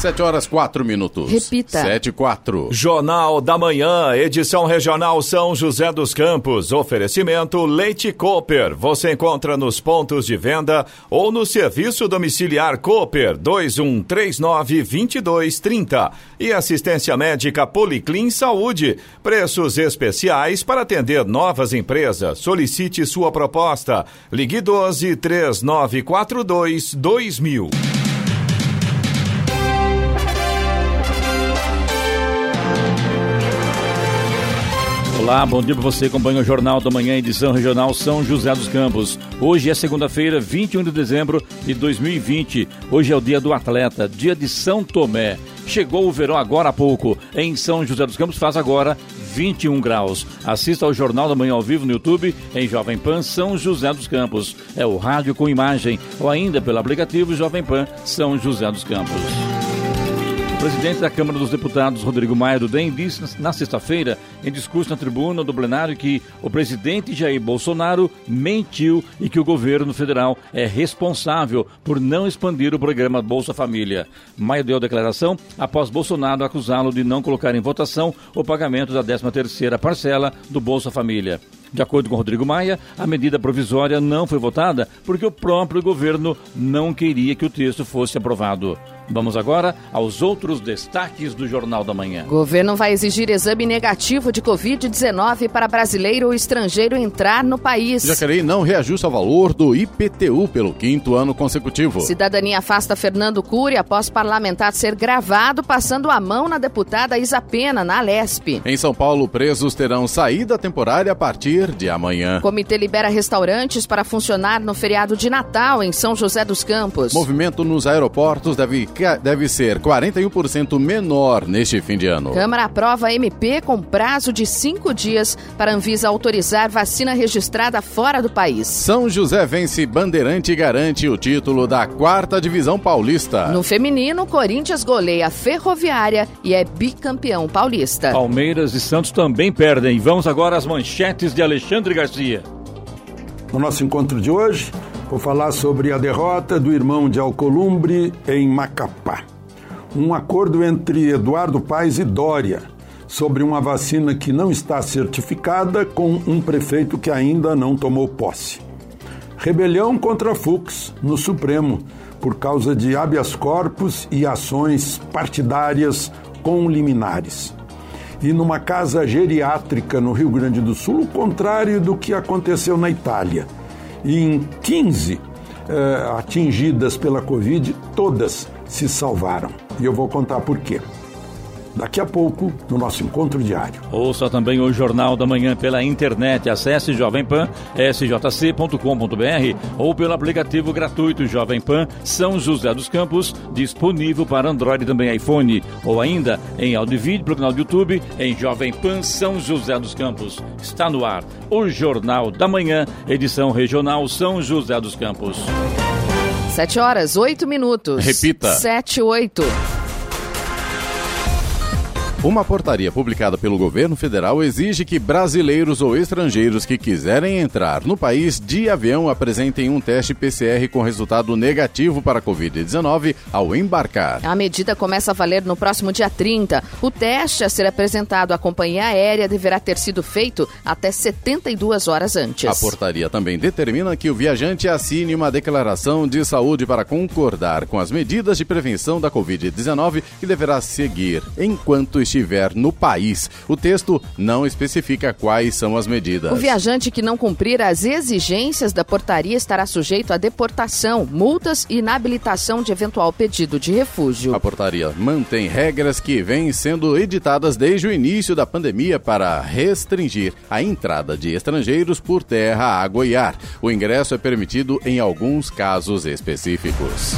7 horas 4 minutos. Repita. 7 e 4. Jornal da Manhã, edição regional São José dos Campos. Oferecimento Leite Cooper. Você encontra nos pontos de venda ou no serviço domiciliar Cooper 2139 2230. E assistência médica Policlin Saúde. Preços especiais para atender novas empresas. Solicite sua proposta. Ligue 12 3942 2000. Olá, bom dia para você. Acompanha o Jornal da Manhã, edição regional São José dos Campos. Hoje é segunda-feira, 21 de dezembro de 2020. Hoje é o dia do atleta, dia de São Tomé. Chegou o verão agora há pouco. Em São José dos Campos faz agora 21 graus. Assista ao Jornal da Manhã ao vivo no YouTube em Jovem Pan São José dos Campos. É o rádio com imagem ou ainda pelo aplicativo Jovem Pan São José dos Campos. Presidente da Câmara dos Deputados, Rodrigo Maia do DEM, disse na sexta-feira, em discurso na tribuna do plenário, que o presidente Jair Bolsonaro mentiu e que o governo federal é responsável por não expandir o programa Bolsa Família. Maia deu a declaração após Bolsonaro acusá-lo de não colocar em votação o pagamento da 13ª parcela do Bolsa Família. De acordo com Rodrigo Maia, a medida provisória não foi votada porque o próprio governo não queria que o texto fosse aprovado. Vamos agora aos outros destaques do Jornal da Manhã. Governo vai exigir exame negativo de Covid-19 para brasileiro ou estrangeiro entrar no país. Jacareí não reajusta o valor do IPTU pelo quinto ano consecutivo. Cidadania afasta Fernando Cury após parlamentar ser gravado passando a mão na deputada Isa Pena, na Alesp. Em São Paulo, presos terão saída temporária a partir de amanhã. Comitê libera restaurantes para funcionar no feriado de Natal em São José dos Campos. Movimento nos aeroportos deve, deve ser 41% menor neste fim de ano. Câmara aprova MP com prazo de cinco dias para a Anvisa autorizar vacina registrada fora do país. São José vence Bandeirante e garante o título da quarta divisão paulista. No feminino, Corinthians goleia a Ferroviária e é bicampeão paulista. Palmeiras e Santos também perdem. Vamos agora às manchetes de Alexandre Garcia. No nosso encontro de hoje, vou falar sobre a derrota do irmão de Alcolumbre em Macapá. Um acordo entre Eduardo Paes e Dória sobre uma vacina que não está certificada com um prefeito que ainda não tomou posse. Rebelião contra Fux no Supremo por causa de habeas corpus e ações partidárias com liminares. E numa casa geriátrica no Rio Grande do Sul, o contrário do que aconteceu na Itália. E em 15 eh, atingidas pela Covid, todas se salvaram. E eu vou contar por quê daqui a pouco no nosso encontro diário. Ouça também o Jornal da Manhã pela internet. Acesse Jovem Pan, sjc.com.br ou pelo aplicativo gratuito Jovem Pan São José dos Campos, disponível para Android e também iPhone. Ou ainda em áudio e vídeo pelo canal do YouTube em Jovem Pan São José dos Campos. Está no ar o Jornal da Manhã, edição regional São José dos Campos. 7 horas, 8 minutos. Repita. 7, 8. Uma portaria publicada pelo governo federal exige que brasileiros ou estrangeiros que quiserem entrar no país de avião apresentem um teste PCR com resultado negativo para a Covid-19 ao embarcar. A medida começa a valer no próximo dia 30. O teste a ser apresentado à companhia aérea deverá ter sido feito até 72 horas antes. A portaria também determina que o viajante assine uma declaração de saúde para concordar com as medidas de prevenção da Covid-19 que deverá seguir enquanto estiver no país. O texto não especifica quais são as medidas. O viajante que não cumprir as exigências da portaria estará sujeito a deportação, multas e inabilitação de eventual pedido de refúgio. A portaria mantém regras que vêm sendo editadas desde o início da pandemia para restringir a entrada de estrangeiros por terra, água e ar. O ingresso é permitido em alguns casos específicos.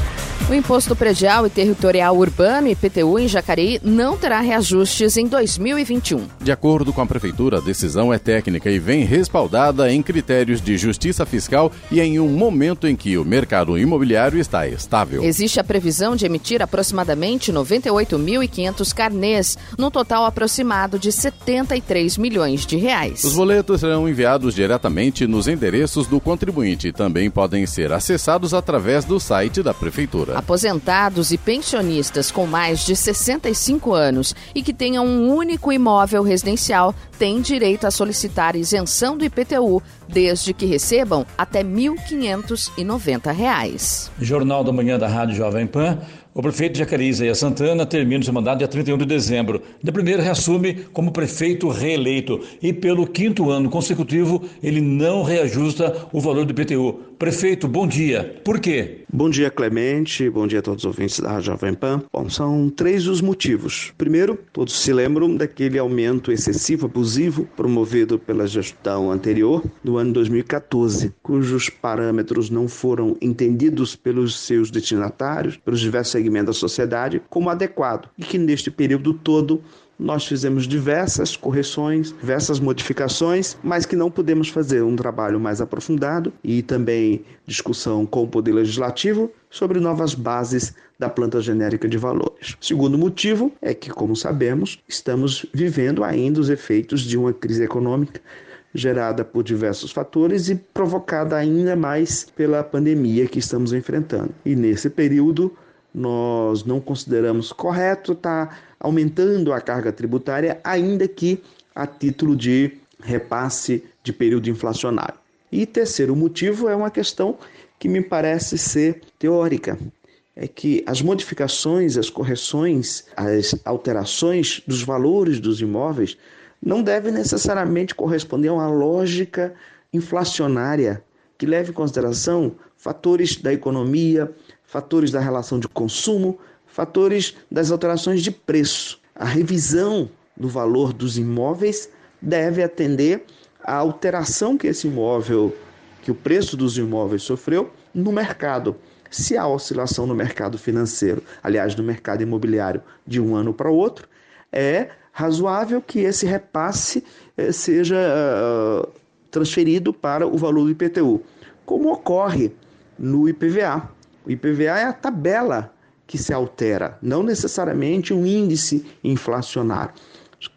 O Imposto Predial e Territorial Urbano, IPTU, em Jacareí, não terá reajustes em 2021. De acordo com a Prefeitura, a decisão é técnica e vem respaldada em critérios de justiça fiscal e em um momento em que o mercado imobiliário está estável. Existe a previsão de emitir aproximadamente 98.500 carnês, no total aproximado de 73 milhões de reais. Os boletos serão enviados diretamente nos endereços do contribuinte e também podem ser acessados através do site da Prefeitura. Aposentados e pensionistas com mais de 65 anos e que tenham um único imóvel residencial têm direito a solicitar isenção do IPTU, desde que recebam até R$ 1.590. Jornal da Manhã da Rádio Jovem Pan. O prefeito Jacareí Isaías Santana termina seu mandato dia 31 de dezembro. De primeiro, reassume como prefeito reeleito e, pelo quinto ano consecutivo, ele não reajusta o valor do IPTU. Prefeito, bom dia. Por quê? Bom dia, Clemente. Bom dia a todos os ouvintes da Jovem Pan. Bom, são três os motivos. Primeiro, todos se lembram daquele aumento excessivo, abusivo, promovido pela gestão anterior, do ano 2014, cujos parâmetros não foram entendidos pelos seus destinatários, pelos diversos segmentos da sociedade, como adequado e que neste período todo nós fizemos diversas correções, diversas modificações, mas que não podemos fazer um trabalho mais aprofundado e também discussão com o Poder Legislativo sobre novas bases da planta genérica de valores. Segundo motivo é que, como sabemos, estamos vivendo ainda os efeitos de uma crise econômica gerada por diversos fatores e provocada ainda mais pela pandemia que estamos enfrentando. E nesse período, nós não consideramos correto estar tá aumentando a carga tributária, ainda que a título de repasse de período inflacionário. E terceiro motivo é uma questão que me parece ser teórica. É que as modificações, as correções, as alterações dos valores dos imóveis não devem necessariamente corresponder a uma lógica inflacionária que leve em consideração fatores da economia, fatores da relação de consumo, fatores das alterações de preço. A revisão do valor dos imóveis deve atender à alteração que esse imóvel, que o preço dos imóveis sofreu no mercado. Se há oscilação no mercado financeiro, aliás, no mercado imobiliário, de um ano para o outro, é razoável que esse repasse eh, seja uh, transferido para o valor do IPTU, como ocorre no IPVA. O IPVA é a tabela que se altera, não necessariamente um índice inflacionário.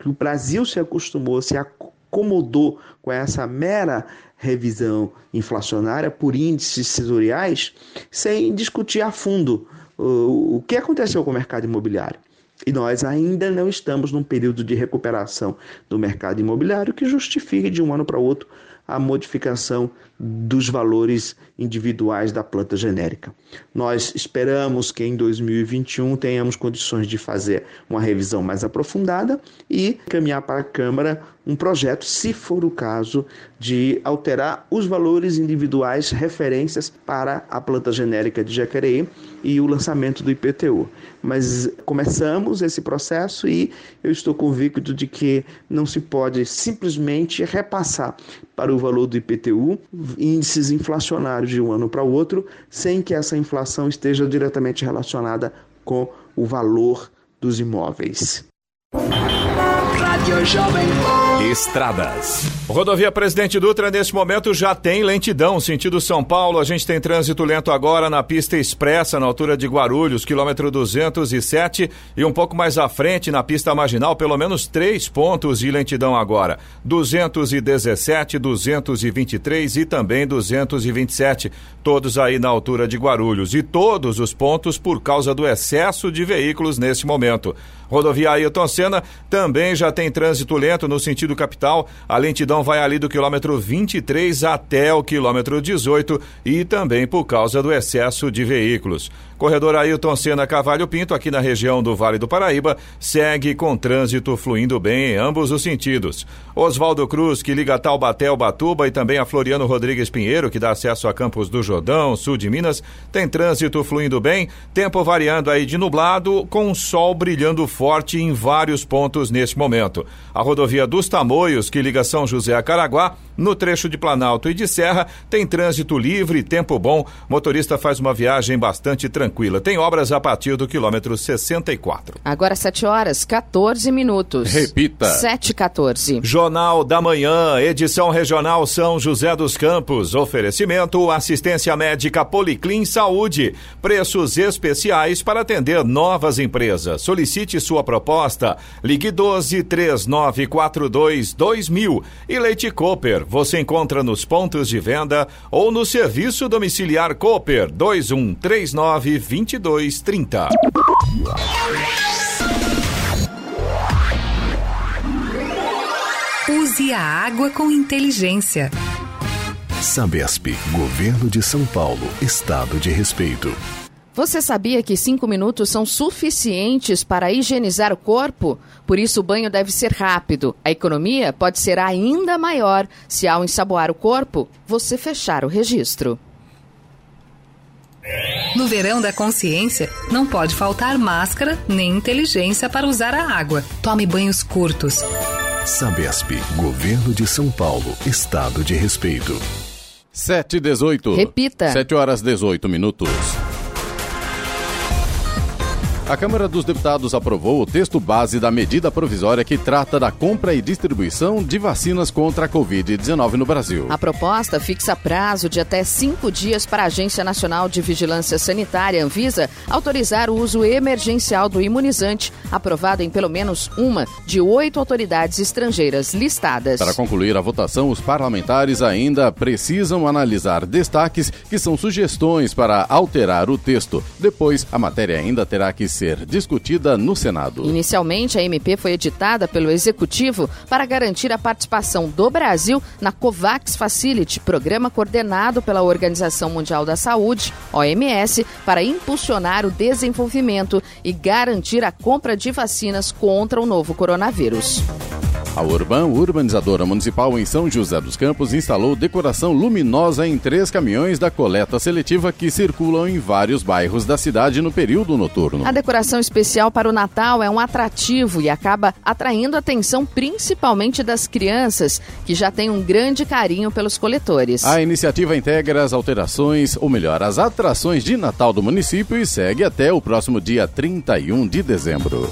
O Brasil se acostumou, se acomodou com essa mera revisão inflacionária por índices setoriais, sem discutir a fundo o que aconteceu com o mercado imobiliário. E nós ainda não estamos num período de recuperação do mercado imobiliário que justifique de um ano para outro a modificação dos valores individuais da planta genérica. Nós esperamos que em 2021 tenhamos condições de fazer uma revisão mais aprofundada e caminhar para a Câmara um projeto, se for o caso, de alterar os valores individuais referências para a planta genérica de Jacareí e o lançamento do IPTU. Mas começamos esse processo e eu estou convicto de que não se pode simplesmente repassar para o valor do IPTU índices inflacionários de um ano para o outro, sem que essa inflação esteja diretamente relacionada com o valor dos imóveis. Estradas. Rodovia Presidente Dutra, nesse momento, já tem lentidão. Sentido São Paulo, a gente tem trânsito lento agora na pista expressa, na altura de Guarulhos, quilômetro 207, e um pouco mais à frente, na pista marginal, pelo menos três pontos de lentidão agora: 217, 223 e também 227. Todos aí na altura de Guarulhos. E todos os pontos por causa do excesso de veículos nesse momento. Rodovia Ailton Senna também já tem trânsito lento no sentido capital. A lentidão vai ali do quilômetro 23 até o quilômetro 18 e também por causa do excesso de veículos. Corredor Ailton Senna Cavalho Pinto, aqui na região do Vale do Paraíba, segue com trânsito fluindo bem em ambos os sentidos. Oswaldo Cruz, que liga Taubaté ao Batuba, e também a Floriano Rodrigues Pinheiro, que dá acesso a Campos do Jordão, sul de Minas, tem trânsito fluindo bem, tempo variando aí de nublado, com sol brilhando forte em vários pontos neste momento. A rodovia dos Tamoios, que liga São José a Caraguá, no trecho de Planalto e de Serra, tem trânsito livre, tempo bom. Motorista faz uma viagem bastante tranquila. Tem obras a partir do quilômetro 64. Agora 7 horas, 14 minutos. Repita. 7 14. Jornal da Manhã, edição regional São José dos Campos. Oferecimento assistência médica Policlin Saúde. Preços especiais para atender novas empresas. Solicite sua proposta. Ligue 12 3942 2000. E Leite Cooper, você encontra nos pontos de venda ou no serviço domiciliar Cooper 2139 2230. Use a água com inteligência. Sabesp, Governo de São Paulo, Estado de Respeito. Você sabia que cinco minutos são suficientes para higienizar o corpo? Por isso, o banho deve ser rápido. A economia pode ser ainda maior se, ao ensaboar o corpo, você fechar o registro. No verão da consciência, não pode faltar máscara nem inteligência para usar a água. Tome banhos curtos. Sabesp, Governo de São Paulo, Estado de Respeito. 7 e 18. Repita. 7 horas 18 minutos. A Câmara dos Deputados aprovou o texto base da medida provisória que trata da compra e distribuição de vacinas contra a Covid-19 no Brasil. A proposta fixa prazo de até cinco dias para a Agência Nacional de Vigilância Sanitária, Anvisa, autorizar o uso emergencial do imunizante, aprovado em pelo menos uma de oito autoridades estrangeiras listadas. Para concluir a votação, os parlamentares ainda precisam analisar destaques que são sugestões para alterar o texto. Depois, a matéria ainda terá que ser discutida no Senado. Inicialmente, a MP foi editada pelo Executivo para garantir a participação do Brasil na COVAX Facility, programa coordenado pela Organização Mundial da Saúde, OMS, para impulsionar o desenvolvimento e garantir a compra de vacinas contra o novo coronavírus. A Urban, urbanizadora municipal em São José dos Campos, instalou decoração luminosa em três caminhões da coleta seletiva que circulam em vários bairros da cidade no período noturno. A decoração especial para o Natal é um atrativo e acaba atraindo a atenção principalmente das crianças, que já têm um grande carinho pelos coletores. A iniciativa integra as alterações, ou melhor, as atrações de Natal do município e segue até o próximo dia 31 de dezembro.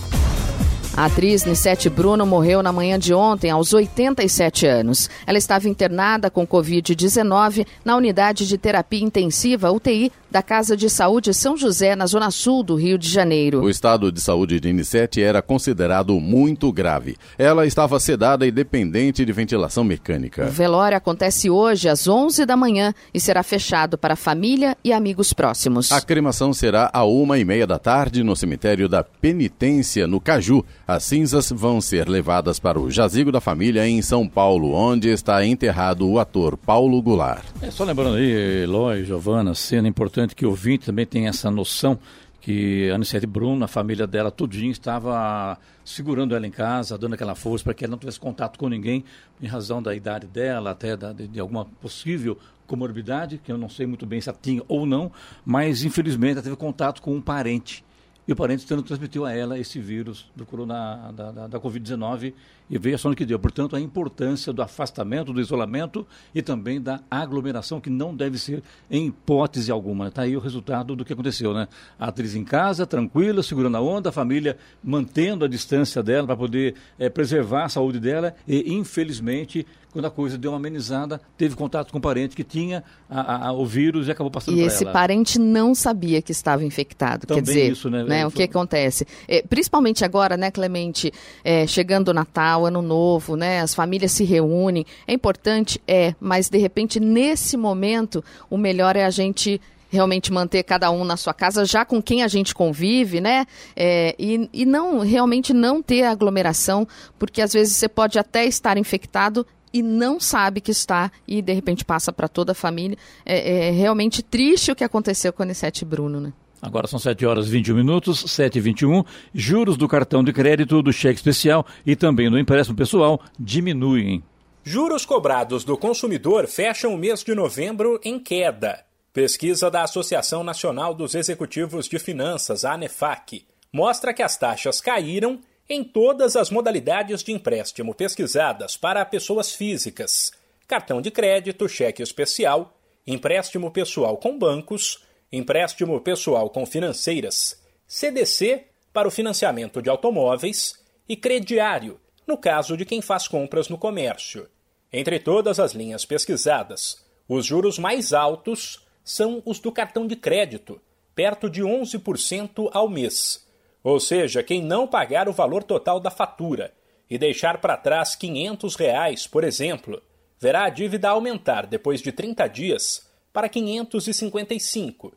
A atriz Nissete Bruno morreu na manhã de ontem, aos 87 anos. Ela estava internada com Covid-19 na unidade de terapia intensiva UTI da Casa de Saúde São José, na zona sul do Rio de Janeiro. O estado de saúde de Nissete era considerado muito grave. Ela estava sedada e dependente de ventilação mecânica. O velório acontece hoje às 11 da manhã e será fechado para família e amigos próximos. A cremação será à uma e meia da tarde no cemitério da Penitência, no Caju. As cinzas vão ser levadas para o jazigo da família em São Paulo, onde está enterrado o ator Paulo Goulart. É, só lembrando aí, Eloy, Giovana, cena importante que o ouvinte também tem essa noção que a Aniceto Bruno, a família dela, tudinho, estava segurando ela em casa, dando aquela força para que ela não tivesse contato com ninguém, em razão da idade dela, até da, de, de, alguma possível comorbidade, que eu não sei muito bem se ela tinha ou não, mas infelizmente ela teve contato com um parente. E o parente então, transmitiu a ela esse vírus do corona, da, da, da Covid-19 e veio a só no que deu. Portanto, a importância do afastamento, do isolamento e também da aglomeração, que não deve ser em hipótese alguma. Está aí o resultado do que aconteceu, né? A atriz em casa, tranquila, segurando a onda, a família mantendo a distância dela para poder é, preservar a saúde dela e, infelizmente, quando a coisa deu uma amenizada, teve contato com um parente que tinha a, a, o vírus e acabou passando para ela. E esse parente não sabia que estava infectado. Também Quer dizer, isso, né? né, o que acontece? É, principalmente agora, né, Clemente, é, chegando o Natal, Ano Novo, né, as famílias se reúnem. É importante? É, mas de repente, nesse momento, o melhor é a gente realmente manter cada um na sua casa, já com quem a gente convive, né? É, e, e não realmente não ter aglomeração, porque às vezes você pode até estar infectado e não sabe que está e de repente passa para toda a família. É, é, realmente triste o que aconteceu com a Anissete Bruno, né? Agora são 7 horas e 21 minutos, 7 e 21. Juros do cartão de crédito, do cheque especial e também do empréstimo pessoal diminuem. Juros cobrados do consumidor fecham o mês de novembro em queda. Pesquisa da Associação Nacional dos Executivos de Finanças, a ANEFAC, mostra que as taxas caíram em todas as modalidades de empréstimo pesquisadas para pessoas físicas: cartão de crédito, cheque especial, empréstimo pessoal com bancos, empréstimo pessoal com financeiras, CDC para o financiamento de automóveis e crediário, no caso de quem faz compras no comércio. Entre todas as linhas pesquisadas, os juros mais altos são os do cartão de crédito, perto de 11% ao mês. Ou seja, quem não pagar o valor total da fatura e deixar para trás 500 reais, por exemplo, verá a dívida aumentar depois de 30 dias para 555.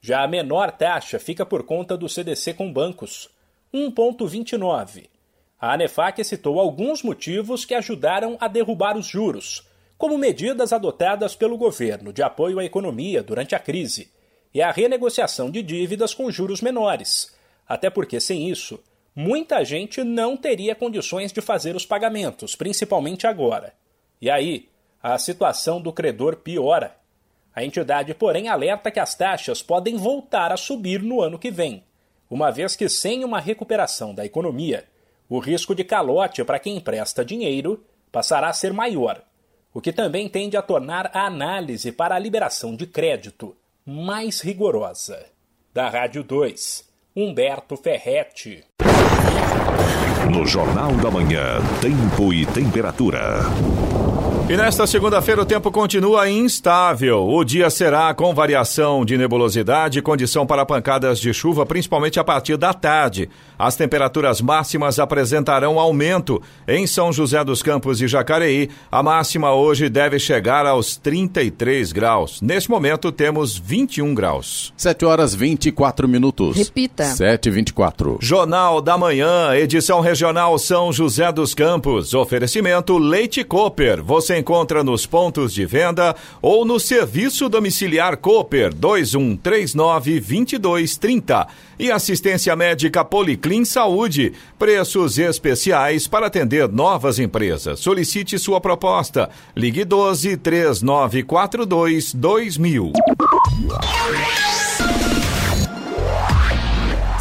Já a menor taxa fica por conta do CDC com bancos, 1,29 a ANEFAC citou alguns motivos que ajudaram a derrubar os juros, como medidas adotadas pelo governo de apoio à economia durante a crise e a renegociação de dívidas com juros menores, até porque sem isso, muita gente não teria condições de fazer os pagamentos, principalmente agora. E aí, a situação do credor piora. A entidade, porém, alerta que as taxas podem voltar a subir no ano que vem, uma vez que, sem uma recuperação da economia, o risco de calote para quem empresta dinheiro passará a ser maior, o que também tende a tornar a análise para a liberação de crédito mais rigorosa. Da Rádio 2, Humberto Ferretti. No Jornal da Manhã, Tempo e Temperatura. E nesta segunda-feira o tempo continua instável. O dia será com variação de nebulosidade e condição para pancadas de chuva, principalmente a partir da tarde. As temperaturas máximas apresentarão aumento. Em São José dos Campos e Jacareí, a máxima hoje deve chegar aos 33 graus. Neste momento temos 21 graus. 7 horas 24 minutos. Repita. 7 e 24. Jornal da Manhã, edição regional São José dos Campos. Oferecimento Leite Cooper. Você encontra nos pontos de venda ou no serviço domiciliar Cooper 2139 2230 e assistência médica Policlin Saúde. Preços especiais para atender novas empresas. Solicite sua proposta. Ligue 12 3942 2000.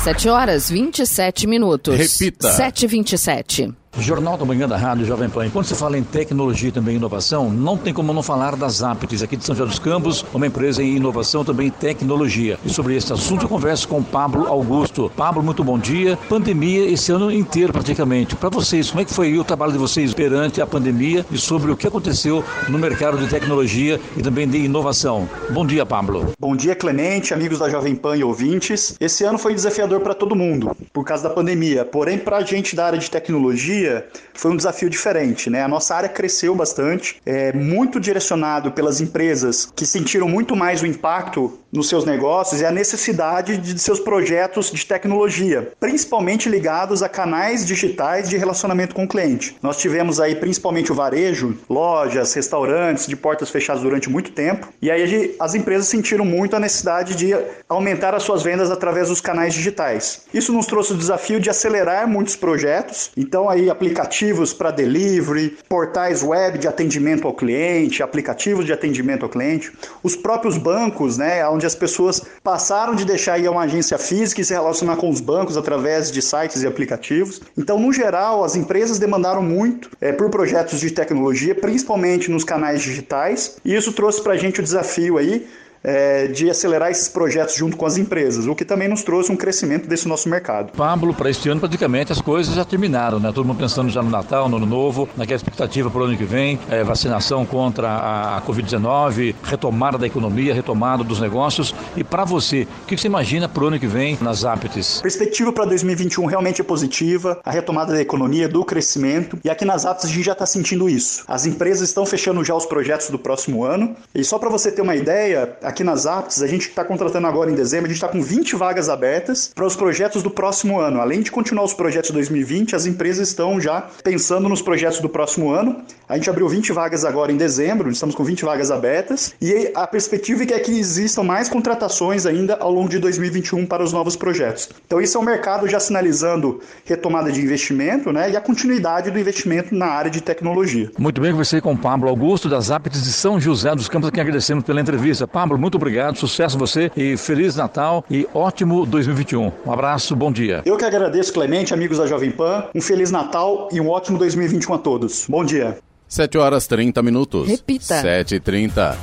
7 horas 27 minutos. Repita. 7 e 27 Jornal da Manhã da Rádio Jovem Pan. Quando se fala em tecnologia e também inovação, não tem como não falar das Aptis, aqui de São José dos Campos, uma empresa em inovação também em tecnologia. E sobre esse assunto eu converso com Pablo Augusto. Pablo, muito bom dia. Pandemia esse ano inteiro praticamente. Para vocês, como é que foi o trabalho de vocês perante a pandemia e sobre o que aconteceu no mercado de tecnologia e também de inovação? Bom dia, Pablo. Bom dia, Clemente, amigos da Jovem Pan e ouvintes. Esse ano foi desafiador para todo mundo, por causa da pandemia. Porém, para a gente da área de tecnologia, foi um desafio diferente, né? A nossa área cresceu bastante, é muito direcionado pelas empresas que sentiram muito mais o impacto nos seus negócios e a necessidade de seus projetos de tecnologia, principalmente ligados a canais digitais de relacionamento com o cliente. Nós tivemos aí principalmente o varejo, lojas, restaurantes de portas fechadas durante muito tempo, e aí as empresas sentiram muito a necessidade de aumentar as suas vendas através dos canais digitais. Isso nos trouxe o desafio de acelerar muitos projetos, então aí aplicativos para delivery, portais web de atendimento ao cliente, aplicativos de atendimento ao cliente, os próprios bancos, né, onde as pessoas passaram de deixar ir a uma agência física e se relacionar com os bancos através de sites e aplicativos. Então, no geral, as empresas demandaram muito é, por projetos de tecnologia, principalmente nos canais digitais, e isso trouxe para a gente o desafio aí é, de acelerar esses projetos junto com as empresas, o que também nos trouxe um crescimento desse nosso mercado. Pablo, para este ano praticamente as coisas já terminaram, né? Todo mundo pensando já no Natal, no Ano Novo, naquela expectativa para o ano que vem, é, vacinação contra a Covid-19, retomada da economia, retomada dos negócios. E para você, o que você imagina para o ano que vem nas Aptis? A perspectiva para 2021 realmente é positiva, a retomada da economia, do crescimento, e aqui nas Aptis a gente já está sentindo isso. As empresas estão fechando já os projetos do próximo ano, e só para você ter uma ideia, aqui nas Apps, a gente está contratando agora em dezembro, a gente está com 20 vagas abertas para os projetos do próximo ano. Além de continuar os projetos de 2020, as empresas estão já pensando nos projetos do próximo ano. A gente abriu 20 vagas agora em dezembro, estamos com 20 vagas abertas, e a perspectiva é que existam mais contratações ainda ao longo de 2021 para os novos projetos. Então, isso é o mercado já sinalizando retomada de investimento né, e a continuidade do investimento na área de tecnologia. Muito bem, conversei com Pablo Augusto, das Apps de São José dos Campos, a quem agradecemos pela entrevista. Pablo, muito obrigado, sucesso a você e Feliz Natal e ótimo 2021. Um abraço, bom dia. Eu que agradeço, Clemente, amigos da Jovem Pan. Um Feliz Natal e um ótimo 2021 a todos. Bom dia. 7 horas 30 minutos. Repita. 7 e 30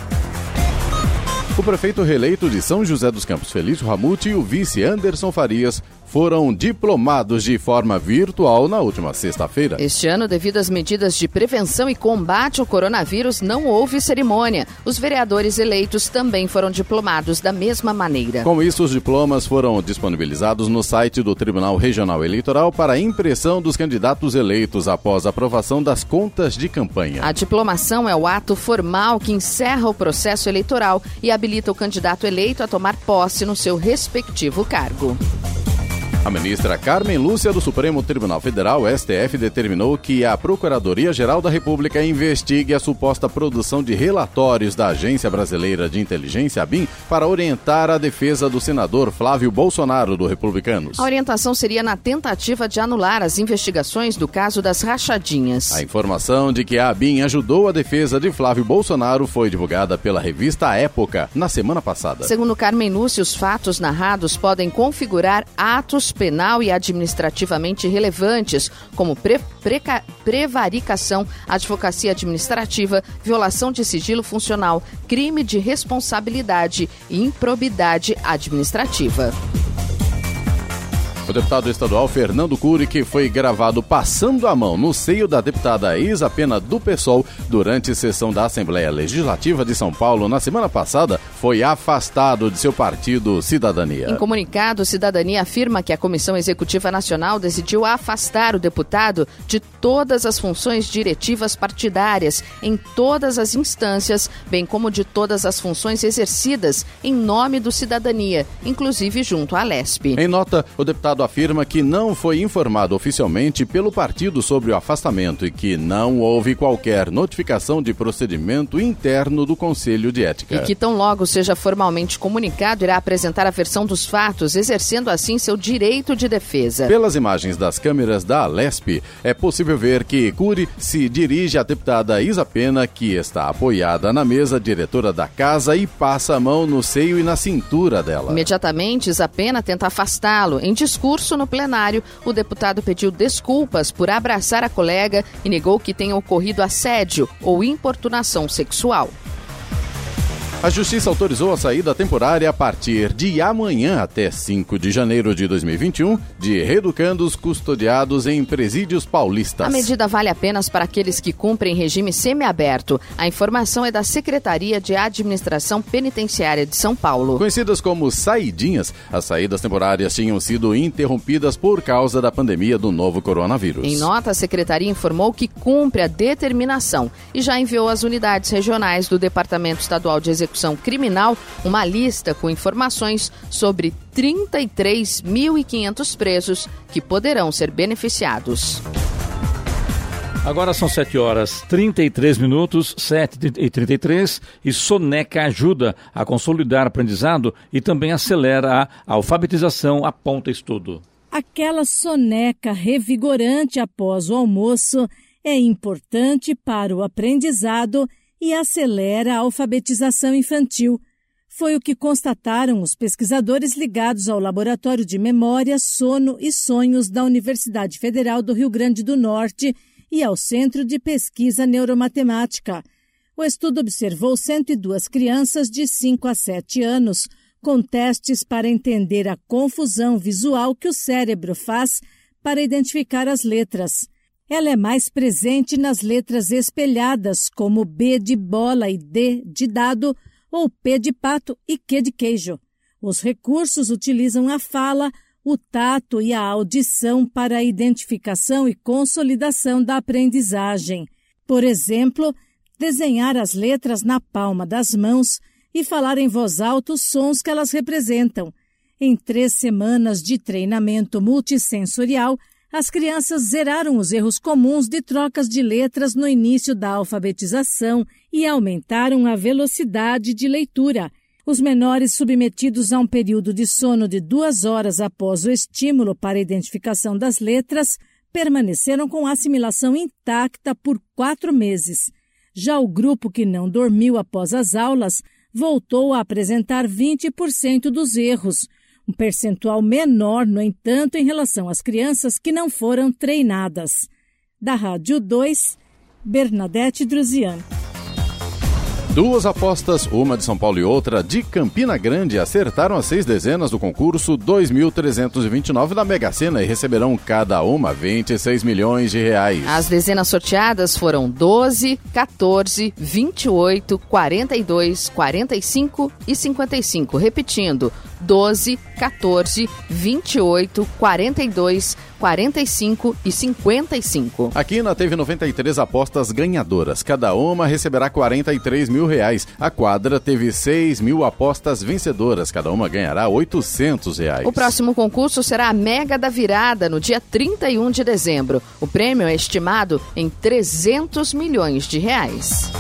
O prefeito reeleito de São José dos Campos, Felício Ramute, e o vice Anderson Farias foram diplomados de forma virtual na última sexta-feira. Este ano, devido às medidas de prevenção e combate ao coronavírus, não houve cerimônia. Os vereadores eleitos também foram diplomados da mesma maneira. Com isso, os diplomas foram disponibilizados no site do Tribunal Regional Eleitoral para impressão dos candidatos eleitos após a aprovação das contas de campanha. A diplomação é o ato formal que encerra o processo eleitoral e habilita o candidato eleito a tomar posse no seu respectivo cargo. A ministra Carmen Lúcia do Supremo Tribunal Federal, STF, determinou que a Procuradoria-Geral da República investigue a suposta produção de relatórios da Agência Brasileira de Inteligência, ABIN, para orientar a defesa do senador Flávio Bolsonaro, do Republicanos. A orientação seria na tentativa de anular as investigações do caso das rachadinhas. A informação de que a ABIN ajudou a defesa de Flávio Bolsonaro foi divulgada pela revista Época na semana passada. Segundo Carmen Lúcia, os fatos narrados podem configurar atos penal e administrativamente relevantes, como pre preca, prevaricação, advocacia administrativa, violação de sigilo funcional, crime de responsabilidade e improbidade administrativa. O deputado estadual Fernando Cury, que foi gravado passando a mão no seio da deputada Isa Pena do PSOL durante sessão da Assembleia Legislativa de São Paulo na semana passada, foi afastado de seu partido Cidadania. Em comunicado, Cidadania afirma que a Comissão Executiva Nacional decidiu afastar o deputado de todas as funções diretivas partidárias em todas as instâncias, bem como de todas as funções exercidas em nome do Cidadania, inclusive junto à LESP. Em nota, o deputado afirma que não foi informado oficialmente pelo partido sobre o afastamento e que não houve qualquer notificação de procedimento interno do Conselho de Ética. E que tão logo seja formalmente comunicado, irá apresentar a versão dos fatos, exercendo assim seu direito de defesa. Pelas imagens das câmeras da Alesp, é possível ver que Cury se dirige à deputada Isa Pena, que está apoiada na mesa diretora da casa e passa a mão no seio e na cintura dela. Imediatamente, Isa Pena tenta afastá-lo. Em discurso no plenário, o deputado pediu desculpas por abraçar a colega e negou que tenha ocorrido assédio ou importunação sexual. A Justiça autorizou a saída temporária a partir de amanhã até 5 de janeiro de 2021 de reeducandos custodiados em presídios paulistas. A medida vale apenas para aqueles que cumprem regime semiaberto. A informação é da Secretaria de Administração Penitenciária de São Paulo. Conhecidas como saidinhas, as saídas temporárias tinham sido interrompidas por causa da pandemia do novo coronavírus. Em nota, a Secretaria informou que cumpre a determinação e já enviou às unidades regionais do Departamento Estadual de Execução Criminal uma lista com informações sobre 33.500 presos que poderão ser beneficiados. Agora são 7 horas 33 minutos, 7 e 33, e Soneca ajuda a consolidar aprendizado e também acelera a alfabetização, aponta estudo. Aquela soneca revigorante após o almoço é importante para o aprendizado e acelera a alfabetização infantil. Foi o que constataram os pesquisadores ligados ao Laboratório de Memória, Sono e Sonhos da Universidade Federal do Rio Grande do Norte e ao Centro de Pesquisa Neuromatemática. O estudo observou 102 crianças de 5 a 7 anos, com testes para entender a confusão visual que o cérebro faz para identificar as letras. Ela é mais presente nas letras espelhadas, como B de bola e D de dado, ou P de pato e Q de queijo. Os recursos utilizam a fala, o tato e a audição para a identificação e consolidação da aprendizagem. Por exemplo, desenhar as letras na palma das mãos e falar em voz alta os sons que elas representam. Em três semanas de treinamento multissensorial, as crianças zeraram os erros comuns de trocas de letras no início da alfabetização e aumentaram a velocidade de leitura. Os menores submetidos a um período de sono de duas horas após o estímulo para a identificação das letras permaneceram com a assimilação intacta por quatro meses. Já o grupo que não dormiu após as aulas voltou a apresentar 20% dos erros, um percentual menor, no entanto, em relação às crianças que não foram treinadas. Da Rádio 2, Bernadette Druziano. Duas apostas, uma de São Paulo e outra de Campina Grande, acertaram as seis dezenas do concurso 2.329 da Mega Sena e receberão cada uma 26 milhões de reais. As dezenas sorteadas foram 12, 14, 28, 42, 45 e 55. Repetindo, 12, 14, 28, 42, 45 e 55. A Quina teve 93 apostas ganhadoras. Cada uma receberá 43 mil reais. A quadra teve 6 mil apostas vencedoras. Cada uma ganhará 800 reais. O próximo concurso será a Mega da Virada, no dia 31 de dezembro. O prêmio é estimado em 300 milhões de reais.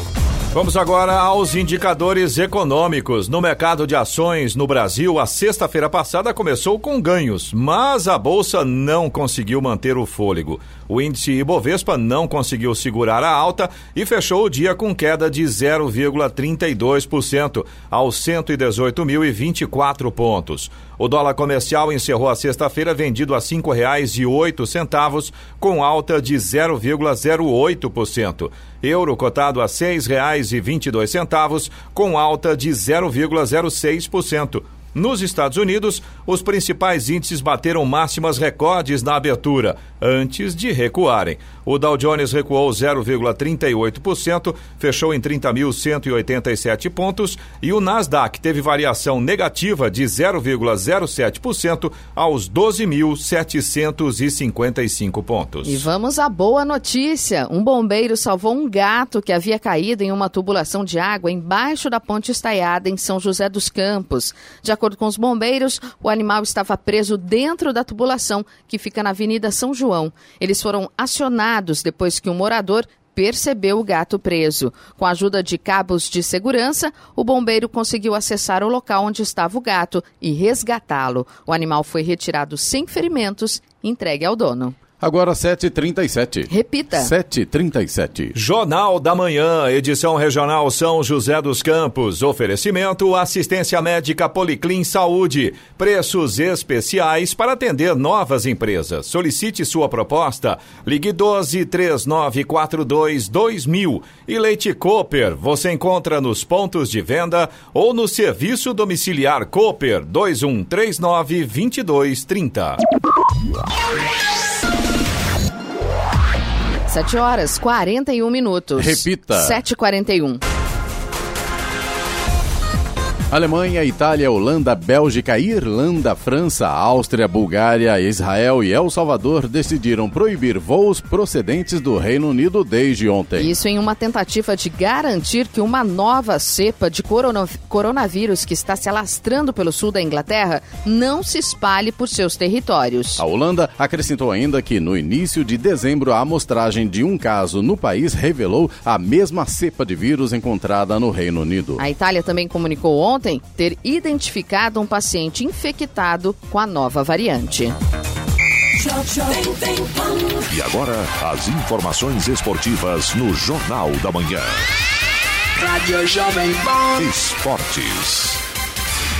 Vamos agora aos indicadores econômicos. No mercado de ações no Brasil, a sexta-feira passada começou com ganhos, mas a bolsa não conseguiu manter o fôlego. O índice Ibovespa não conseguiu segurar a alta e fechou o dia com queda de 0,32% aos 118.024 pontos. O dólar comercial encerrou a sexta-feira vendido a R$ 5,08, com alta de 0,08%. Euro cotado a R$ 6,22, com alta de 0,06%. Nos Estados Unidos, os principais índices bateram máximas recordes na abertura, antes de recuarem. O Dow Jones recuou 0,38%, fechou em 30.187 pontos, e o Nasdaq teve variação negativa de 0,07% aos 12.755 pontos. E vamos à boa notícia: um bombeiro salvou um gato que havia caído em uma tubulação de água embaixo da ponte estaiada em São José dos Campos. De acordo com os bombeiros, o animal estava preso dentro da tubulação que fica na Avenida São João. Eles foram acionados depois que um morador percebeu o gato preso. Com a ajuda de cabos de segurança, o bombeiro conseguiu acessar o local onde estava o gato e resgatá-lo. O animal foi retirado sem ferimentos e entregue ao dono. Agora 7h37. Repita. 7h37. Jornal da Manhã, edição regional São José dos Campos. Oferecimento assistência médica Policlin Saúde. Preços especiais para atender novas empresas. Solicite sua proposta. Ligue 12 3942 2000. E Leite Cooper, você encontra nos pontos de venda ou no serviço domiciliar Cooper 2139 2230. 7 horas 41 minutos. Repita. 7h41. Alemanha, Itália, Holanda, Bélgica, Irlanda, França, Áustria, Bulgária, Israel e El Salvador decidiram proibir voos procedentes do Reino Unido desde ontem. Isso em uma tentativa de garantir que uma nova cepa de corona coronavírus que está se alastrando pelo sul da Inglaterra não se espalhe por seus territórios. A Holanda acrescentou ainda que no início de dezembro a amostragem de um caso no país revelou a mesma cepa de vírus encontrada no Reino Unido. A Itália também comunicou ontem ontem ter identificado um paciente infectado com a nova variante. E agora, as informações esportivas no Jornal da Manhã. Rádio Jovem Pan. Esportes.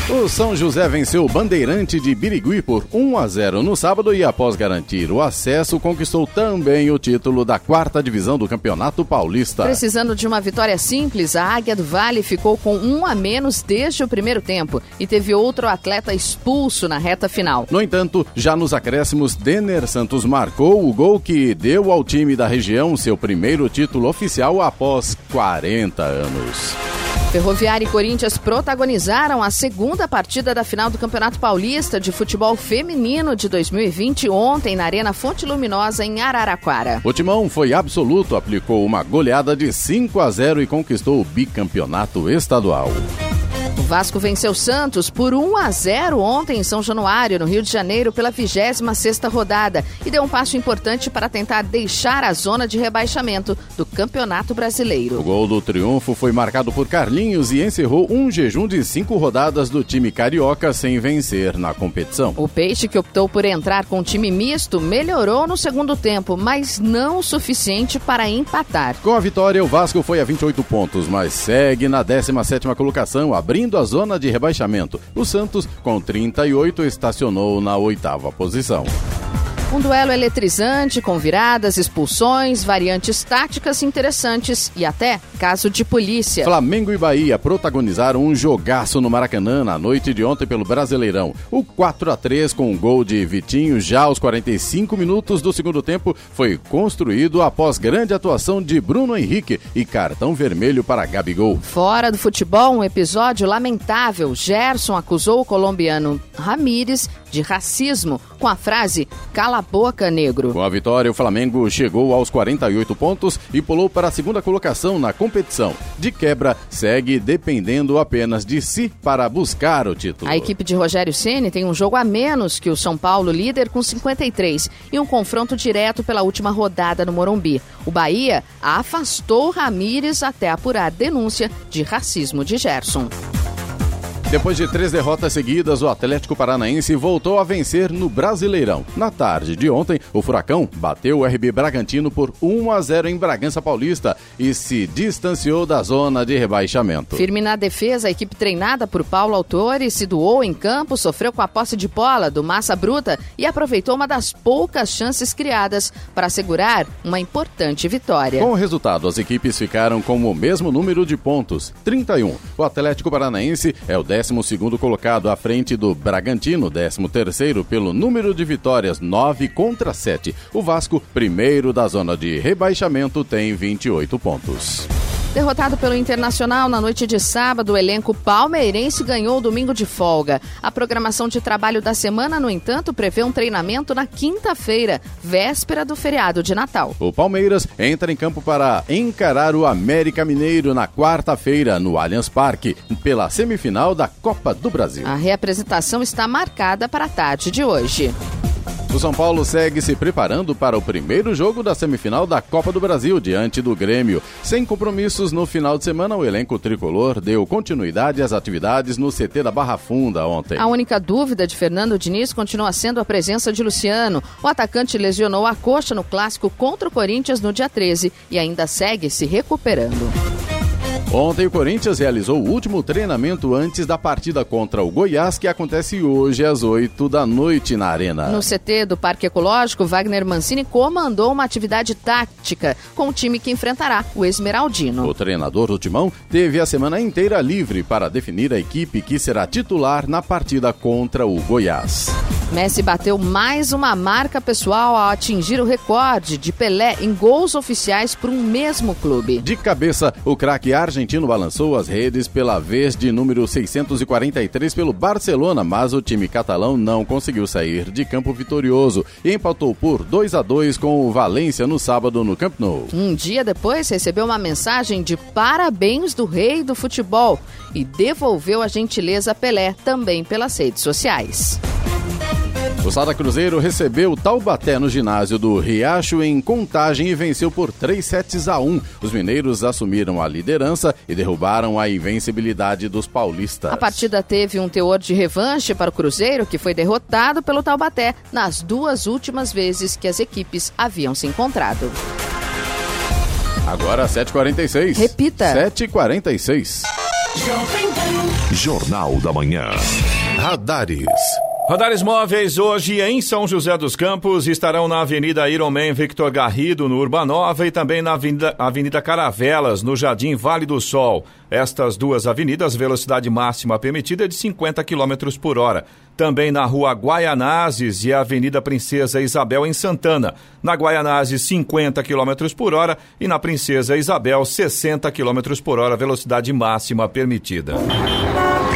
O São José venceu o Bandeirante de Birigui por 1 a 0 no sábado e após garantir o acesso, conquistou também o título da quarta divisão do Campeonato Paulista. Precisando de uma vitória simples, a Águia do Vale ficou com um a menos desde o primeiro tempo e teve outro atleta expulso na reta final. No entanto, já nos acréscimos, Denner Santos marcou o gol que deu ao time da região seu primeiro título oficial após 40 anos. Ferroviária e Corinthians protagonizaram a segunda partida da final do Campeonato Paulista de Futebol Feminino de 2020 ontem na Arena Fonte Luminosa em Araraquara. O Timão foi absoluto, aplicou uma goleada de 5 a 0 e conquistou o bicampeonato estadual. O Vasco venceu Santos por 1 a 0 ontem em São Januário, no Rio de Janeiro, pela 26ª rodada e deu um passo importante para tentar deixar a zona de rebaixamento do Campeonato Brasileiro. O gol do triunfo foi marcado por Carlinhos e encerrou um jejum de cinco rodadas do time carioca sem vencer na competição. O Peixe, que optou por entrar com time misto, melhorou no segundo tempo, mas não o suficiente para empatar. Com a vitória, o Vasco foi a 28 pontos, mas segue na 17ª colocação, abrindo a zona de rebaixamento. O Santos, com 38, estacionou na oitava posição. Um duelo eletrizante, com viradas, expulsões, variantes táticas interessantes e até caso de polícia. Flamengo e Bahia protagonizaram um jogaço no Maracanã na noite de ontem pelo Brasileirão. O 4 a 3 com um gol de Vitinho já aos 45 minutos do segundo tempo foi construído após grande atuação de Bruno Henrique e cartão vermelho para Gabigol. Fora do futebol, um episódio lamentável. Gerson acusou o colombiano Ramírez de racismo com a frase Cala a boca, negro. Com a vitória, o Flamengo chegou aos 48 pontos e pulou para a segunda colocação na competição. De quebra, segue dependendo apenas de si para buscar o título. A equipe de Rogério Ceni tem um jogo a menos que o São Paulo, líder com 53, e um confronto direto pela última rodada no Morumbi. O Bahia afastou Ramírez até apurar denúncia de racismo de Gerson. Depois de três derrotas seguidas, o Atlético Paranaense voltou a vencer no Brasileirão. Na tarde de ontem, o Furacão bateu o RB Bragantino por 1 a 0 em Bragança Paulista e se distanciou da zona de rebaixamento. Firme na defesa, a equipe treinada por Paulo Autori se doou em campo, sofreu com a posse de bola do Massa Bruta e aproveitou uma das poucas chances criadas para assegurar uma importante vitória. Com o resultado, as equipes ficaram com o mesmo número de pontos, 31. O Atlético Paranaense é o 12 colocado à frente do Bragantino, 13 pelo número de vitórias, 9 contra 7. O Vasco, primeiro da zona de rebaixamento, tem 28 pontos. Derrotado pelo Internacional na noite de sábado, o elenco palmeirense ganhou o domingo de folga. A programação de trabalho da semana, no entanto, prevê um treinamento na quinta-feira, véspera do feriado de Natal. O Palmeiras entra em campo para encarar o América Mineiro na quarta-feira, no Allianz Parque, pela semifinal da Copa do Brasil. A reapresentação está marcada para a tarde de hoje. O São Paulo segue se preparando para o primeiro jogo da semifinal da Copa do Brasil diante do Grêmio. Sem compromissos no final de semana, o elenco tricolor deu continuidade às atividades no CT da Barra Funda ontem. A única dúvida de Fernando Diniz continua sendo a presença de Luciano. O atacante lesionou a coxa no clássico contra o Corinthians no dia 13 e ainda segue se recuperando. Ontem o Corinthians realizou o último treinamento antes da partida contra o Goiás, que acontece hoje às 8 da noite na Arena. No CT do Parque Ecológico, Wagner Mancini comandou uma atividade tática com o time que enfrentará o Esmeraldino. O treinador do Timão teve a semana inteira livre para definir a equipe que será titular na partida contra o Goiás. Messi bateu mais uma marca pessoal ao atingir o recorde de Pelé em gols oficiais por um mesmo clube. De cabeça, o craque argentino balançou as redes pela vez de número 643 pelo Barcelona, mas o time catalão não conseguiu sair de campo vitorioso e empatou por 2 a 2 com o Valência no sábado no Camp Nou. Um dia depois, recebeu uma mensagem de parabéns do rei do futebol e devolveu a gentileza a Pelé também pelas redes sociais. O Sada Cruzeiro recebeu o Taubaté no ginásio do Riacho em Contagem e venceu por 3 sets a 1. Os mineiros assumiram a liderança e derrubaram a invencibilidade dos paulistas. A partida teve um teor de revanche para o Cruzeiro, que foi derrotado pelo Taubaté nas duas últimas vezes que as equipes haviam se encontrado. Agora 7h46. Repita. 7h46. Jornal da Manhã. Radares. Radares móveis hoje em São José dos Campos estarão na Avenida Ironman Victor Garrido, no Urbanova, e também na Avenida, Avenida Caravelas, no Jardim Vale do Sol. Estas duas avenidas, velocidade máxima permitida é de 50 km por hora. Também na Rua Guaianazes e a Avenida Princesa Isabel, em Santana. Na Guaianazes, 50 km por hora e na Princesa Isabel, 60 km por hora, velocidade máxima permitida.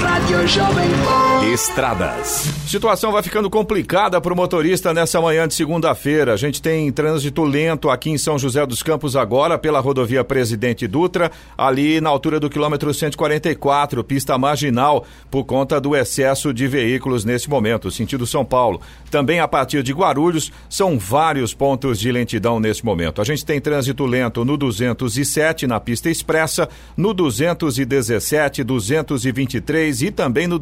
Rádio Jovem Pan. Estradas. Situação vai ficando complicada para o motorista nessa manhã de segunda-feira. A gente tem trânsito lento aqui em São José dos Campos agora pela rodovia Presidente Dutra, ali na altura do quilômetro 144, pista marginal, por conta do excesso de veículos nesse momento, sentido São Paulo. Também a partir de Guarulhos, são vários pontos de lentidão nesse momento. A gente tem trânsito lento no 207 na pista expressa, no 217, 223 e também no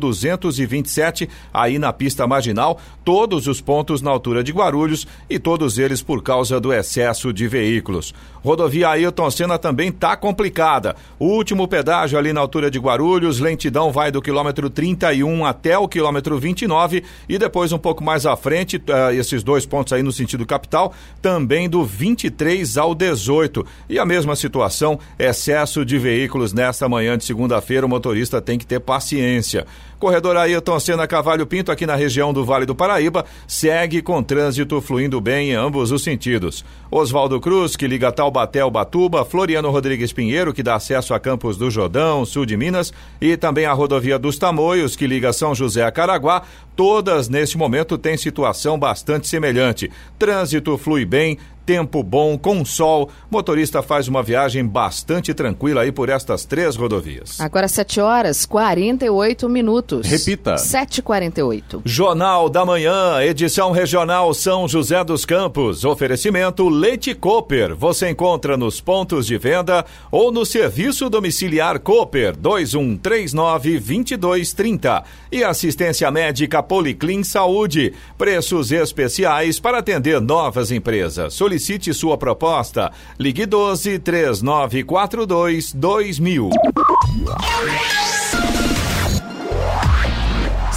227 aí na pista marginal, todos os pontos na altura de Guarulhos e todos eles por causa do excesso de veículos. Rodovia Ailton Senna também tá complicada. O último pedágio ali na altura de Guarulhos, lentidão vai do quilômetro 31 até o quilômetro 29 e depois um pouco mais à frente, uh, esses dois pontos aí no sentido capital, também do 23 ao 18. E a mesma situação, excesso de veículos nesta manhã de segunda-feira, o motorista tem que ter paciência. Corredor Ailton Senna Cavalho Pinto, aqui na região do Vale do Paraíba, segue com trânsito fluindo bem em ambos os sentidos. Oswaldo Cruz, que liga Taubaté ao Batuba, Floriano Rodrigues Pinheiro, que dá acesso a Campos do Jordão, sul de Minas, e também a rodovia dos Tamoios, que liga São José a Caraguá, todas neste momento têm situação bastante semelhante. Trânsito flui bem, tempo bom, com sol. Motorista faz uma viagem bastante tranquila aí por estas três rodovias. Agora 7 horas 48 minutos. Repita. 7h48. Jornal da Manhã, edição regional São José dos Campos. Oferecimento Leite Cooper. Você encontra nos pontos de venda ou no serviço domiciliar Cooper 2139 2230. E assistência médica Policlin Saúde. Preços especiais para atender novas empresas. Solicite sua proposta. Ligue 12 3942 2000.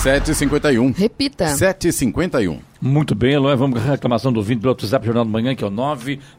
7h51. Repita. 7h51. Muito bem, Eloy, vamos com a reclamação do ouvinte pelo WhatsApp Jornal da Manhã, que é o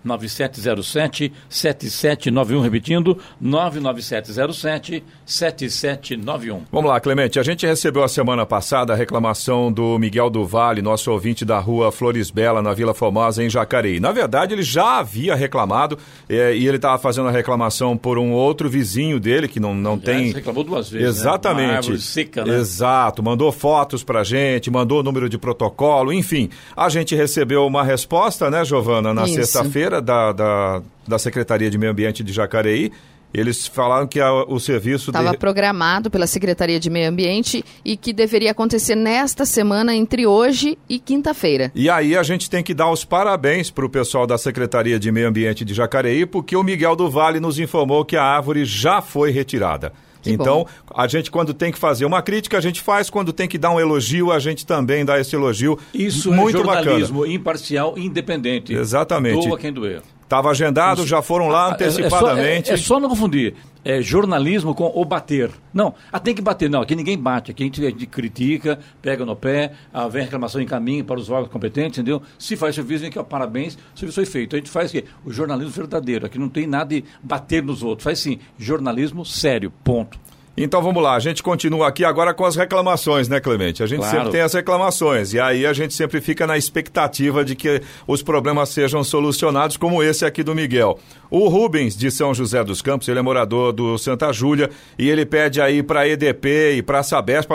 99707-7791, repetindo, 99707-7791. Vamos lá, Clemente, a gente recebeu a semana passada a reclamação do Miguel do Vale, nosso ouvinte da rua Flores Bela, na Vila Formosa, em Jacareí. Na verdade, ele já havia reclamado eh, e ele estava fazendo a reclamação por um outro vizinho dele, que não, não tem... Ele reclamou duas vezes, Exatamente. Né? Uma árvore seca, né? Exato, mandou fotos pra gente, mandou o número de protocolo, enfim. Enfim, a gente recebeu uma resposta, né, Giovana, na sexta-feira da, da, da Secretaria de Meio Ambiente de Jacareí. Eles falaram que a, o serviço estava de... programado pela Secretaria de Meio Ambiente e que deveria acontecer nesta semana entre hoje e quinta-feira. E aí a gente tem que dar os parabéns para o pessoal da Secretaria de Meio Ambiente de Jacareí, porque o Miguel do Vale nos informou que a árvore já foi retirada. Que então, bom. a gente, quando tem que fazer uma crítica, a gente faz. Quando tem que dar um elogio, a gente também dá esse elogio. Isso muito é jornalismo bacana. imparcial, independente. Exatamente. Doa quem doer. Estava agendado, já foram lá Ah, é- antecipadamente. É só, é, é só não confundir. É jornalismo com o bater. Não, ah, tem que bater. Não, aqui ninguém bate. Aqui a gente, a gente critica, pega no pé, ah, vem reclamação em caminho para os órgãos competentes, entendeu? Se faz serviço, vem aqui, ó, parabéns, o serviço foi feito. A gente faz o quê? O jornalismo verdadeiro. Aqui não tem nada de bater nos outros. Faz sim, jornalismo sério, ponto. Então vamos lá, a gente continua aqui agora com as reclamações, né, Clemente? A gente Claro. sempre tem as reclamações e aí a gente sempre fica na expectativa de que os problemas sejam solucionados, como esse aqui do Miguel. O Rubens, de São José dos Campos, ele é morador do Santa Júlia e ele pede aí para a EDP e para a Sabesp,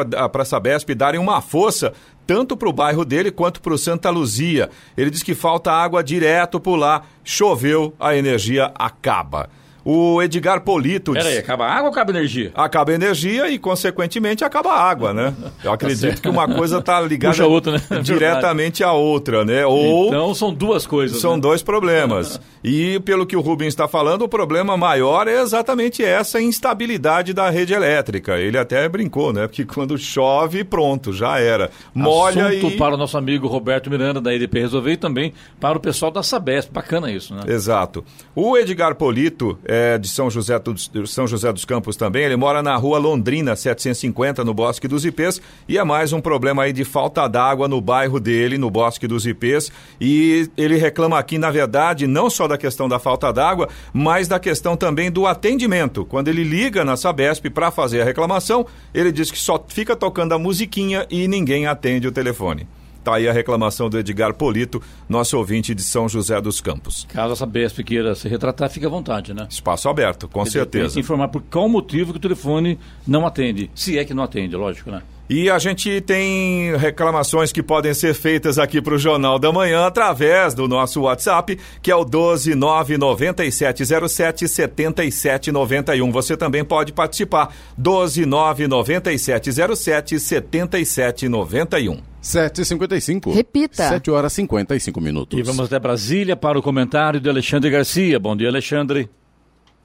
Sabesp darem uma força tanto para o bairro dele quanto para o Santa Luzia. Ele diz que falta água direto por lá, choveu, a energia acaba. O Edgar Polito Peraí, acaba a água ou acaba a energia? acaba a energia e, consequentemente, acaba a água, né? Eu acredito que uma coisa está ligada Puxa a outra, né? diretamente à outra, né? Ou Então são duas coisas. são né? dois problemas. E, pelo que o Rubens está falando, o problema maior é exatamente essa instabilidade da rede elétrica. Ele até brincou, né? Porque quando chove, pronto, já era. Molha Assunto e... para o nosso amigo Roberto Miranda da EDP resolver e também para o pessoal da Sabesp. Bacana isso, né? Exato. O Edgar Polito, é, de São José, dos, São José dos Campos também, ele mora na rua Londrina, 750, no Bosque dos Ipês, e é mais um problema aí de falta d'água no bairro dele, no Bosque dos Ipês, e ele reclama aqui, na verdade, não só da questão da falta d'água, mas da questão também do atendimento. Quando ele liga na Sabesp para fazer a reclamação, ele diz que só fica tocando a musiquinha e ninguém atende o telefone. Tá aí a reclamação do Edgar Polito, nosso ouvinte de São José dos Campos. Caso a Sabesp queira se retratar, fica à vontade, né? Espaço aberto, com Ele tem certeza. que informar por qual motivo que o telefone não atende. Se é que não atende, lógico, né? E a gente tem reclamações que podem ser feitas aqui para o Jornal da Manhã através do nosso WhatsApp, que é o 1299707 7791. Você também pode participar. 1299707 7791. 7h55. Repita. 7 horas e 55 minutos. E vamos até Brasília para o comentário de Alexandre Garcia. Bom dia, Alexandre.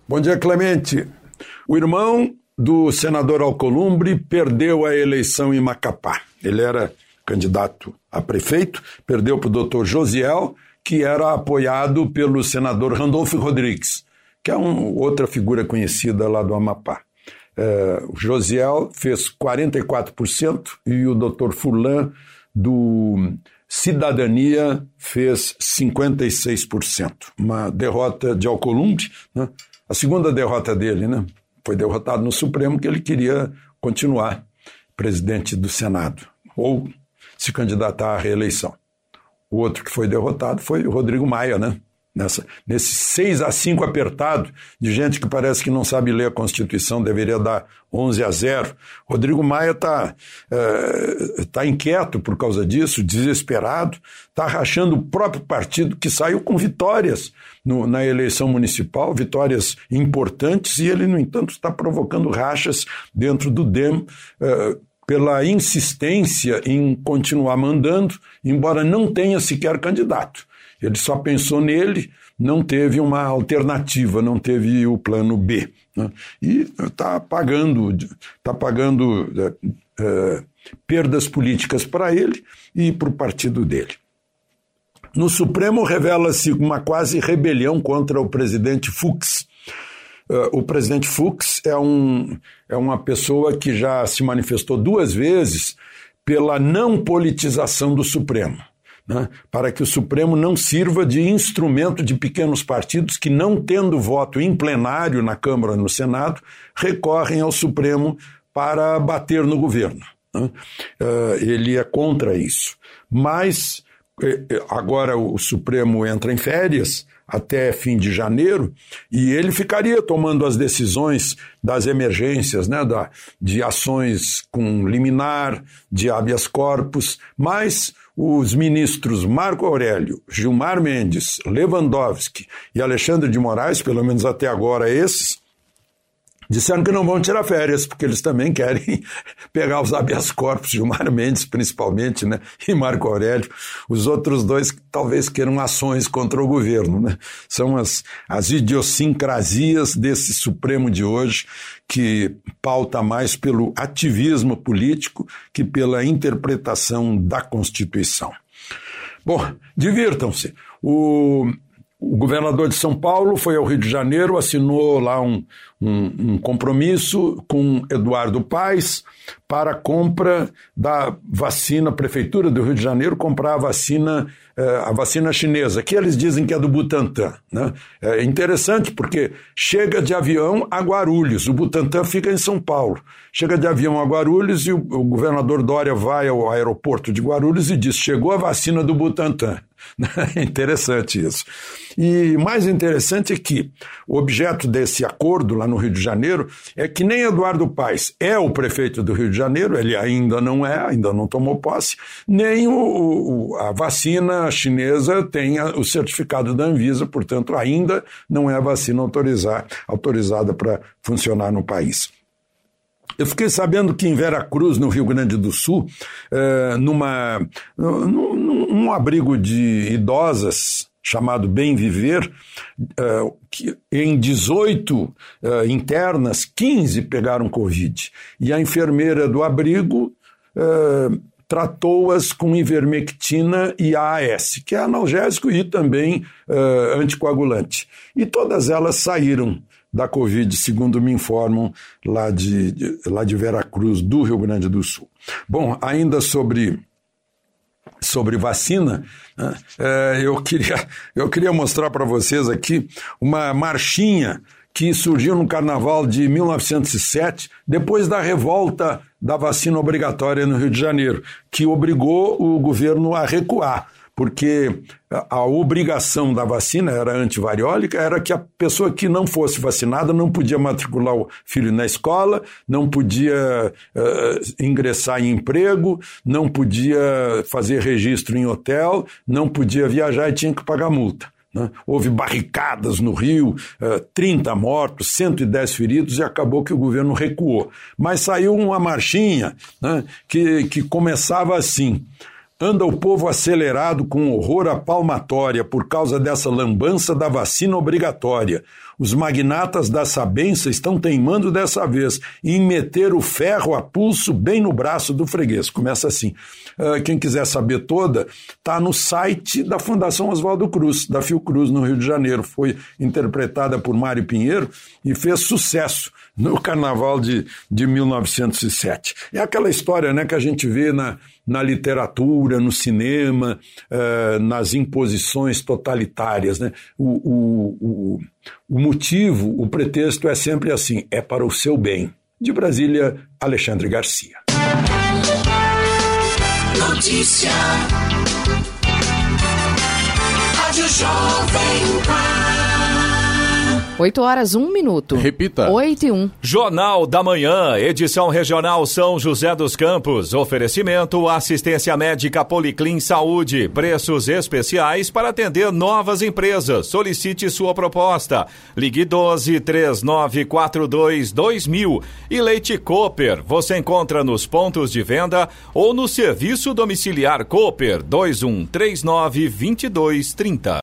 Bom dia, Clemente. O irmão do senador Alcolumbre perdeu a eleição em Macapá. Ele era candidato a prefeito, perdeu para o doutor Josiel, que era apoiado pelo senador Randolfo Rodrigues, que é um, outra figura conhecida lá do Amapá. É, o Josiel fez 44% e o doutor Fulan do Cidadania fez 56%. Uma derrota de Alcolumbre, né? a segunda derrota dele, né? foi derrotado no Supremo que ele queria continuar presidente do Senado ou se candidatar à reeleição. O outro que foi derrotado foi o Rodrigo Maia, né? Nessa, nesse 6 a 5 apertado de gente que parece que não sabe ler a Constituição, deveria dar 11 a 0. Rodrigo Maia está é, tá inquieto por causa disso, desesperado, está rachando o próprio partido que saiu com vitórias no, na eleição municipal, vitórias importantes, e ele, no entanto, está provocando rachas dentro do DEM. É, pela insistência em continuar mandando, embora não tenha sequer candidato. Ele só pensou nele, não teve uma alternativa, não teve o plano B. Né? E está pagando, tá pagando é, é, perdas políticas para ele e para o partido dele. No Supremo revela-se uma quase rebelião contra o presidente Fux. Uh, o presidente Fux é, um, é uma pessoa que já se manifestou duas vezes pela não politização do Supremo né, para que o Supremo não sirva de instrumento de pequenos partidos que, não tendo voto em plenário na Câmara e no Senado, recorrem ao Supremo para bater no governo. Né? Uh, ele é contra isso. Mas eh, eh, agora o Supremo entra em férias até fim de janeiro, e ele ficaria tomando as decisões das emergências, né, da, de ações com liminar, de habeas corpus, mas os ministros Marco Aurélio, Gilmar Mendes, Lewandowski e Alexandre de Moraes, pelo menos até agora esses, disseram que não vão tirar férias, porque eles também querem pegar os habeas corpus, Gilmar Mendes principalmente, né, e Marco Aurélio. Os outros dois talvez queiram ações contra o governo, né. São as, as idiosincrasias desse Supremo de hoje, que pauta mais pelo ativismo político que pela interpretação da Constituição. Bom, divirtam-se. O o governador de São Paulo foi ao Rio de Janeiro, assinou lá um, um, um compromisso com Eduardo Paes para a compra da vacina, a Prefeitura do Rio de Janeiro comprar a vacina, eh, a vacina chinesa, que eles dizem que é do Butantan. Né? É interessante porque chega de avião a Guarulhos, o Butantan fica em São Paulo. Chega de avião a Guarulhos e o, o governador Dória vai ao aeroporto de Guarulhos e diz: chegou a vacina do Butantan. interessante isso. E mais interessante é que o objeto desse acordo lá no Rio de Janeiro é que nem Eduardo Paes é o prefeito do Rio de Janeiro, ele ainda não é, ainda não tomou posse, nem o, o, a vacina chinesa tem o certificado da Anvisa, portanto, ainda não é a vacina autorizar, autorizada para funcionar no país. Eu fiquei sabendo que em Veracruz, no Rio Grande do Sul, é, numa, num abrigo de idosas chamado Bem Viver, que em 18 é, internas, 15 pegaram Covid. E a enfermeira do abrigo tratou-as com ivermectina e AAS, que é analgésico e também anticoagulante. E todas elas saíram da Covid, segundo me informam lá de, de, lá de Veracruz, do Rio Grande do Sul. Bom, ainda sobre sobre vacina, né, é, eu, queria, eu queria mostrar para vocês aqui uma marchinha que surgiu no carnaval de 1907, depois da revolta da vacina obrigatória no Rio de Janeiro, que obrigou o governo a recuar porque a obrigação da vacina era antivariólica, era que a pessoa que não fosse vacinada não podia matricular o filho na escola, não podia uh, ingressar em emprego, não podia fazer registro em hotel, não podia viajar e tinha que pagar multa. Né? Houve barricadas no Rio, uh, 30 mortos, 110 feridos e acabou que o governo recuou. Mas saiu uma marchinha né, que, que começava assim. Anda o povo acelerado com horror à palmatória por causa dessa lambança da vacina obrigatória. Os magnatas da Sabença estão teimando dessa vez em meter o ferro a pulso bem no braço do freguês. Começa assim. Uh, quem quiser saber toda, está no site da Fundação Oswaldo Cruz, da Fiocruz, no Rio de Janeiro. Foi interpretada por Mário Pinheiro e fez sucesso no Carnaval de, de 1907. É aquela história né, que a gente vê na, na literatura, no cinema, uh, nas imposições totalitárias. Né? O, o, o, o motivo, o pretexto é sempre assim: é para o seu bem. De Brasília, Alexandre Garcia. Notícia. Rádio Jovem Pan. 8 horas, 1 minuto. Repita. 8 e 1. Jornal da Manhã, edição regional São José dos Campos. Oferecimento assistência médica Policlin Saúde. Preços especiais para atender novas empresas. Solicite sua proposta. Ligue 12 3942 2000. E Leite Cooper. Você encontra nos pontos de venda ou no serviço domiciliar Cooper 2139 2230.